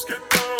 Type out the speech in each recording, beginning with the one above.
let's get down.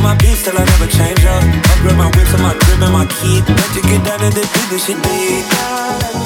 Upgrade my beats till I never change up. Upgrade my whips and my drip and my key. Let you get down to the business she did.